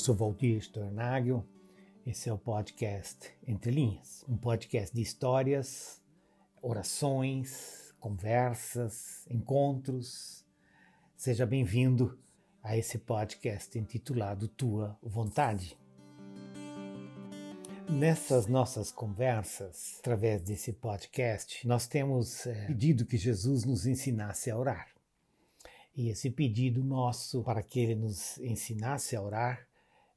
sou Valdir Stornagel. Esse é o podcast Entre Linhas, um podcast de histórias, orações, conversas, encontros. Seja bem-vindo a esse podcast intitulado Tua Vontade. Nessas nossas conversas, através desse podcast, nós temos é, pedido que Jesus nos ensinasse a orar. E esse pedido nosso para que ele nos ensinasse a orar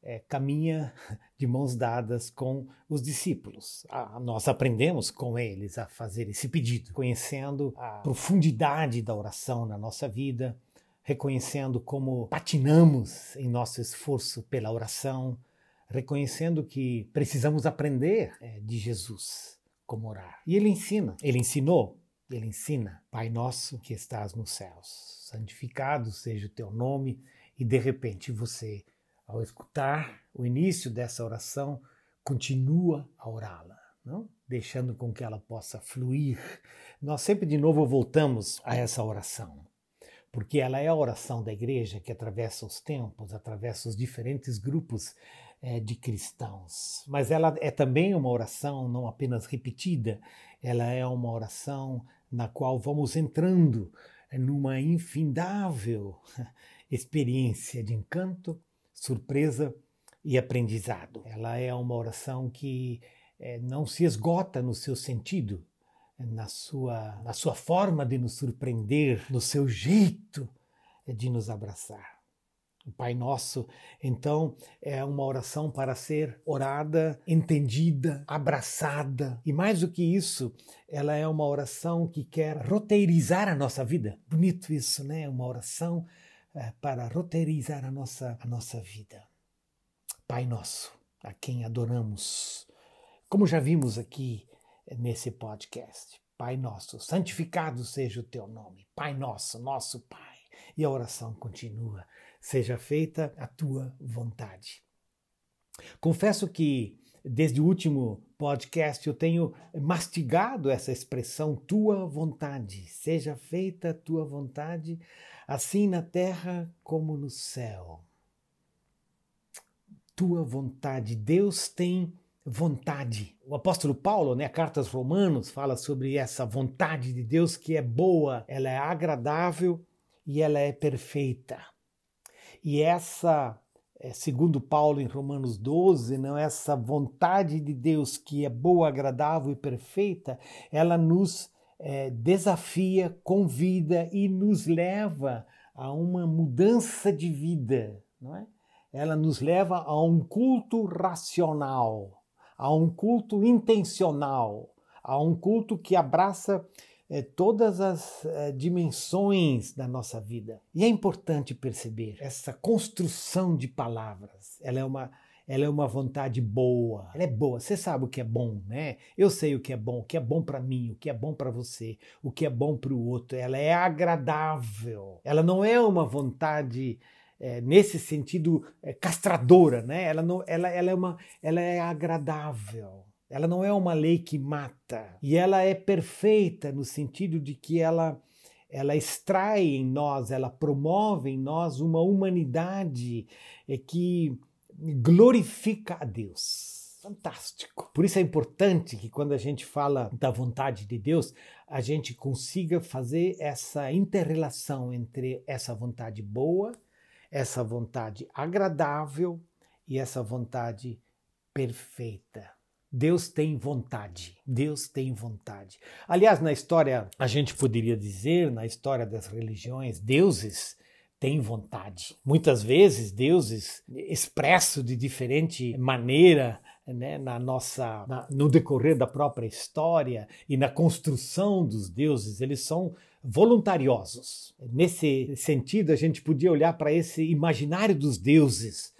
é, caminha de mãos dadas com os discípulos. Nós aprendemos com eles a fazer esse pedido, conhecendo a profundidade da oração na nossa vida, reconhecendo como patinamos em nosso esforço pela oração, reconhecendo que precisamos aprender é, de Jesus como orar. E ele ensina, ele ensinou, ele ensina: Pai nosso que estás nos céus, santificado seja o teu nome, e de repente você ao escutar o início dessa oração, continua a orá-la, não? deixando com que ela possa fluir. Nós sempre de novo voltamos a essa oração, porque ela é a oração da igreja que atravessa os tempos, atravessa os diferentes grupos é, de cristãos. Mas ela é também uma oração não apenas repetida, ela é uma oração na qual vamos entrando numa infindável experiência de encanto, surpresa e aprendizado. Ela é uma oração que é, não se esgota no seu sentido, na sua, na sua forma de nos surpreender, no seu jeito de nos abraçar. O Pai Nosso, então, é uma oração para ser orada, entendida, abraçada. E mais do que isso, ela é uma oração que quer roteirizar a nossa vida. Bonito isso, né? Uma oração é, para roteirizar a nossa, a nossa vida. Pai Nosso, a quem adoramos, como já vimos aqui nesse podcast. Pai Nosso, santificado seja o teu nome. Pai Nosso, nosso Pai. E a oração continua. Seja feita a tua vontade. Confesso que desde o último podcast eu tenho mastigado essa expressão tua vontade. Seja feita a tua vontade assim na terra como no céu. Tua vontade, Deus tem vontade. O apóstolo Paulo, né, Cartas Romanos, fala sobre essa vontade de Deus que é boa, ela é agradável e ela é perfeita. E essa, é, segundo Paulo em Romanos 12, não essa vontade de Deus que é boa, agradável e perfeita, ela nos é, desafia, convida e nos leva a uma mudança de vida, não é? Ela nos leva a um culto racional, a um culto intencional, a um culto que abraça é, todas as é, dimensões da nossa vida. E é importante perceber essa construção de palavras. Ela é uma ela é uma vontade boa. Ela é boa. Você sabe o que é bom, né? Eu sei o que é bom, o que é bom para mim, o que é bom para você, o que é bom para o outro. Ela é agradável. Ela não é uma vontade é, nesse sentido é, castradora, né? Ela não, ela, ela é uma, ela é agradável. Ela não é uma lei que mata. E ela é perfeita no sentido de que ela ela extrai em nós, ela promove em nós uma humanidade é, que glorifica a Deus. Fantástico. Por isso é importante que quando a gente fala da vontade de Deus, a gente consiga fazer essa interrelação entre essa vontade boa, essa vontade agradável e essa vontade perfeita. Deus tem vontade. Deus tem vontade. Aliás, na história, a gente poderia dizer, na história das religiões, deuses tem vontade. Muitas vezes deuses expresso de diferente maneira né, na nossa na, no decorrer da própria história e na construção dos deuses, eles são voluntariosos. Nesse sentido, a gente podia olhar para esse imaginário dos deuses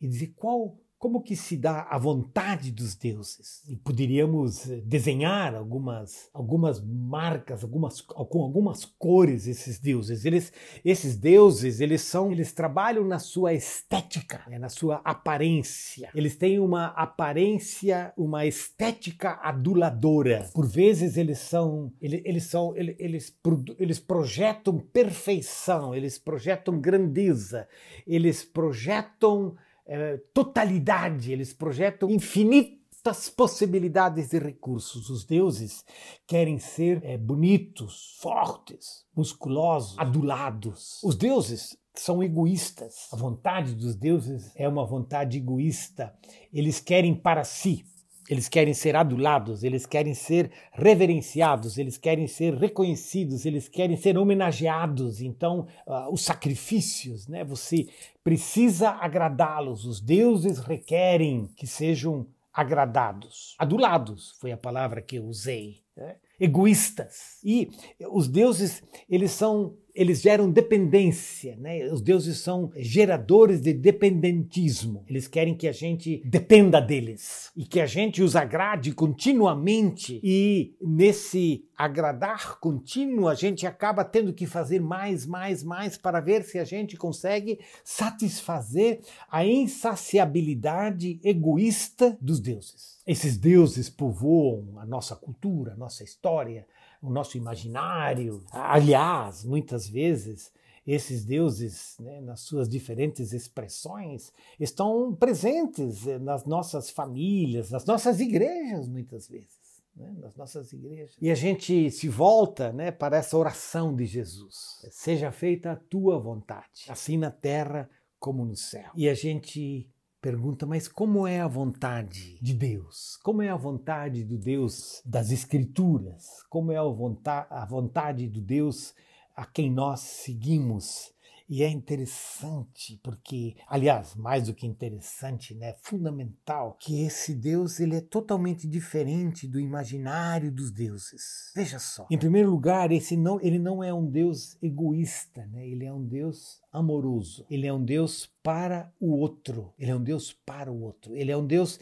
e dizer qual como que se dá a vontade dos deuses? E poderíamos eh, desenhar algumas, algumas marcas, algumas, com algumas cores esses deuses. Eles, esses deuses, eles são, eles trabalham na sua estética, né, na sua aparência. Eles têm uma aparência, uma estética aduladora. Por vezes eles são, eles, eles são, eles, eles, eles projetam perfeição, eles projetam grandeza, eles projetam é, totalidade, eles projetam infinitas possibilidades de recursos. Os deuses querem ser é, bonitos, fortes, musculosos, adulados. Os deuses são egoístas. A vontade dos deuses é uma vontade egoísta. Eles querem para si. Eles querem ser adulados, eles querem ser reverenciados, eles querem ser reconhecidos, eles querem ser homenageados. Então, uh, os sacrifícios, né? Você precisa agradá-los. Os deuses requerem que sejam agradados. Adulados foi a palavra que eu usei. Né? Egoístas. E os deuses, eles são eles geram dependência, né? Os deuses são geradores de dependentismo. Eles querem que a gente dependa deles e que a gente os agrade continuamente. E nesse agradar contínuo, a gente acaba tendo que fazer mais, mais, mais para ver se a gente consegue satisfazer a insaciabilidade egoísta dos deuses. Esses deuses povoam a nossa cultura, a nossa história, o nosso imaginário. Aliás, muitas vezes esses deuses, né, nas suas diferentes expressões, estão presentes eh, nas nossas famílias, nas nossas igrejas, muitas vezes. Né, nas nossas igrejas. E a gente se volta né, para essa oração de Jesus: Seja feita a tua vontade, assim na terra como no céu. E a gente pergunta, mas como é a vontade de Deus? Como é a vontade do Deus das Escrituras? Como é a vontade, do Deus a quem nós seguimos? E é interessante porque, aliás, mais do que interessante, né, fundamental, que esse Deus ele é totalmente diferente do imaginário dos deuses. Veja só. Em primeiro lugar, esse não, ele não é um Deus egoísta, né? Ele é um Deus amoroso. Ele é um Deus para o outro. Ele é um Deus para o outro. Ele é um Deus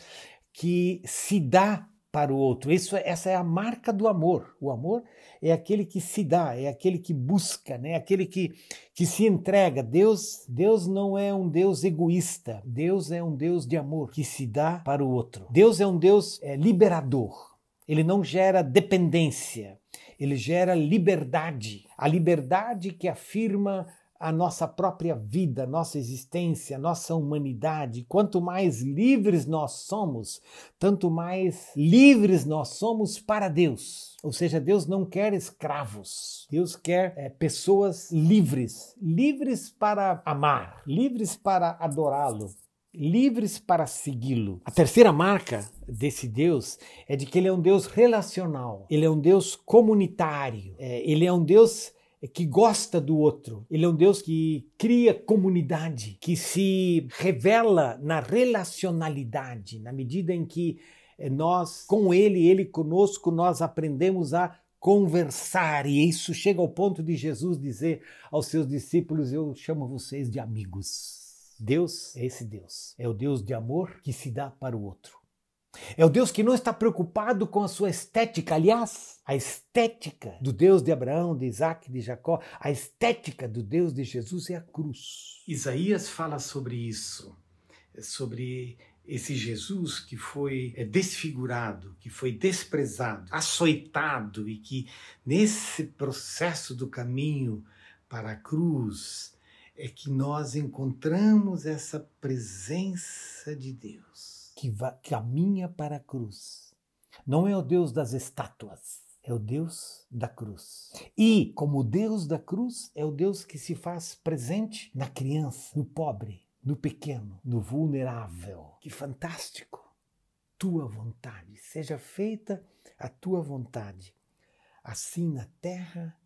que se dá para o outro. Isso, essa é a marca do amor. O amor é aquele que se dá, é aquele que busca, né? aquele que, que se entrega. Deus, Deus não é um Deus egoísta. Deus é um Deus de amor que se dá para o outro. Deus é um Deus é, liberador. Ele não gera dependência, ele gera liberdade. A liberdade que afirma a nossa própria vida, nossa existência, nossa humanidade. Quanto mais livres nós somos, tanto mais livres nós somos para Deus. Ou seja, Deus não quer escravos. Deus quer é, pessoas livres, livres para amar, livres para adorá-lo, livres para segui-lo. A terceira marca desse Deus é de que ele é um Deus relacional, ele é um Deus comunitário, é, ele é um Deus que gosta do outro. Ele é um Deus que cria comunidade, que se revela na relacionalidade, na medida em que eh, nós, com Ele, Ele conosco, nós aprendemos a conversar. E isso chega ao ponto de Jesus dizer aos seus discípulos: Eu chamo vocês de amigos. Deus é esse Deus. É o Deus de amor que se dá para o outro. É o Deus que não está preocupado com a sua estética. Aliás, a estética do Deus de Abraão, de Isaac, de Jacó, a estética do Deus de Jesus é a cruz. Isaías fala sobre isso, sobre esse Jesus que foi é, desfigurado, que foi desprezado, açoitado e que nesse processo do caminho para a cruz é que nós encontramos essa presença de Deus que caminha para a cruz. Não é o Deus das estátuas, é o Deus da cruz. E, como Deus da cruz, é o Deus que se faz presente na criança, no pobre, no pequeno, no vulnerável. Que fantástico! Tua vontade, seja feita a tua vontade, assim na terra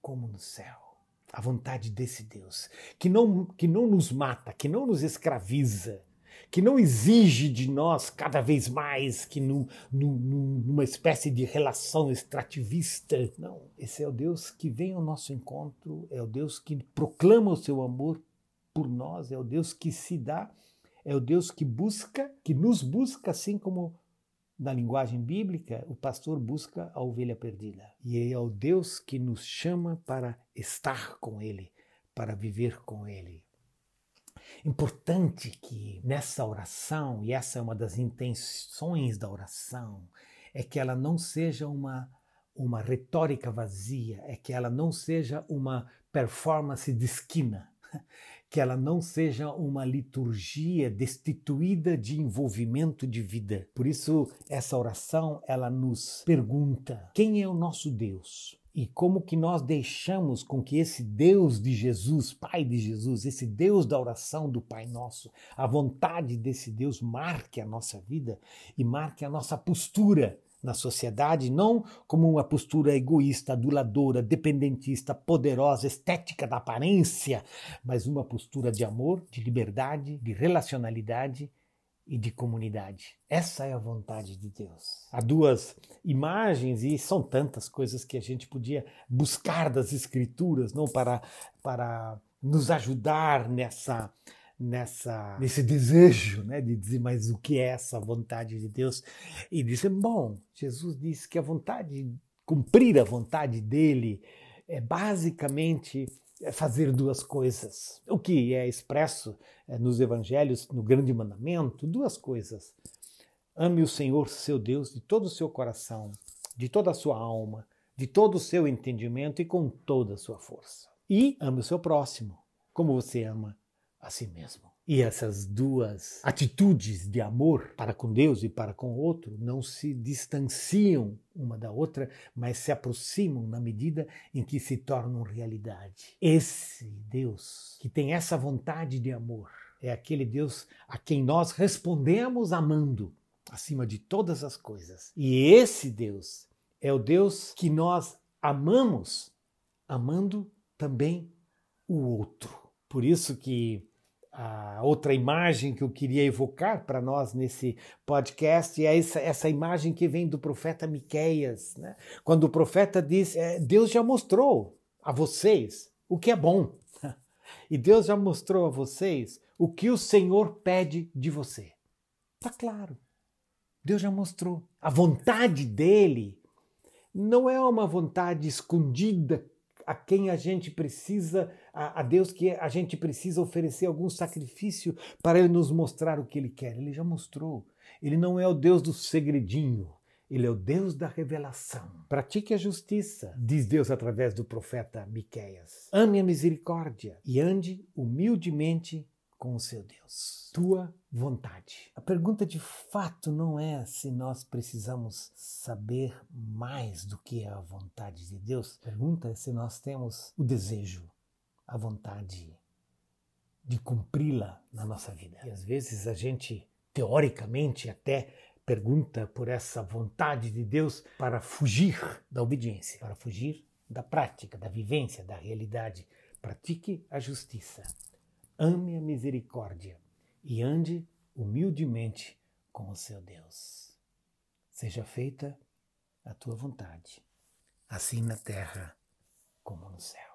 como no céu a vontade desse Deus, que não, que não nos mata, que não nos escraviza, que não exige de nós cada vez mais que num, num, numa espécie de relação extrativista. Não, esse é o Deus que vem ao nosso encontro, é o Deus que proclama o seu amor por nós, é o Deus que se dá, é o Deus que busca, que nos busca, assim como na linguagem bíblica, o pastor busca a ovelha perdida. E é o Deus que nos chama para estar com Ele, para viver com Ele. Importante que nessa oração, e essa é uma das intenções da oração, é que ela não seja uma, uma retórica vazia, é que ela não seja uma performance de esquina, que ela não seja uma liturgia destituída de envolvimento de vida. Por isso, essa oração, ela nos pergunta: quem é o nosso Deus? E como que nós deixamos com que esse Deus de Jesus, Pai de Jesus, esse Deus da oração do Pai Nosso, a vontade desse Deus marque a nossa vida e marque a nossa postura na sociedade, não como uma postura egoísta, aduladora, dependentista, poderosa, estética da aparência, mas uma postura de amor, de liberdade, de relacionalidade e de comunidade. Essa é a vontade de Deus. Há duas imagens e são tantas coisas que a gente podia buscar das escrituras, não para para nos ajudar nessa nessa nesse desejo, né, de dizer mas o que é essa vontade de Deus? E dizer, bom, Jesus disse que a vontade cumprir a vontade dele é basicamente fazer duas coisas. O que é expresso é, nos evangelhos, no grande mandamento, duas coisas. Ame o Senhor, seu Deus, de todo o seu coração, de toda a sua alma, de todo o seu entendimento e com toda a sua força. E ame o seu próximo, como você ama a si mesmo. E essas duas atitudes de amor para com Deus e para com o outro não se distanciam uma da outra, mas se aproximam na medida em que se tornam realidade. Esse Deus que tem essa vontade de amor é aquele Deus a quem nós respondemos amando acima de todas as coisas. E esse Deus é o Deus que nós amamos amando também o outro. Por isso que a outra imagem que eu queria evocar para nós nesse podcast é essa, essa imagem que vem do profeta Miqueias, né? quando o profeta diz: é, Deus já mostrou a vocês o que é bom, e Deus já mostrou a vocês o que o Senhor pede de você. Está claro. Deus já mostrou. A vontade dele não é uma vontade escondida a quem a gente precisa, a, a, Deus que a gente precisa oferecer algum sacrifício para Ele nos mostrar o que Ele quer. Ele já mostrou. Ele não é o Deus do segredinho. Ele é o Deus da revelação. Pratique a justiça, diz Deus através do profeta Miqueias. Ame a misericórdia e ande humildemente com o seu Deus. Tua vontade. A pergunta de fato não é se nós precisamos saber mais do que é a vontade de Deus. A pergunta é se nós temos o desejo, a vontade de cumpri-la na nossa vida. E às vezes a gente, teoricamente, até pergunta por essa vontade de Deus para fugir da obediência, para fugir da prática, da vivência, da realidade. Pratique a justiça ame a misericórdia e ande humildemente com o seu Deus. Seja feita a tua vontade, assim na terra como no céu.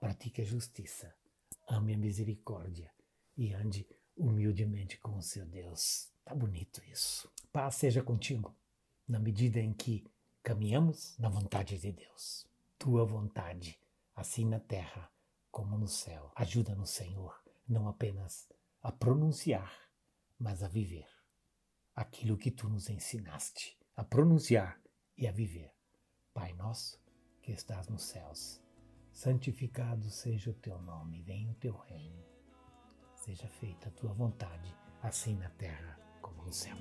Pratique a justiça, ame a misericórdia e ande humildemente com o seu Deus. Tá bonito isso. Paz seja contigo, na medida em que caminhamos na vontade de Deus. Tua vontade, assim na terra como no céu. Ajuda-nos, Senhor, não apenas a pronunciar, mas a viver aquilo que tu nos ensinaste, a pronunciar e a viver. Pai nosso que estás nos céus, santificado seja o teu nome, venha o teu reino. Seja feita a tua vontade, assim na terra como no céu.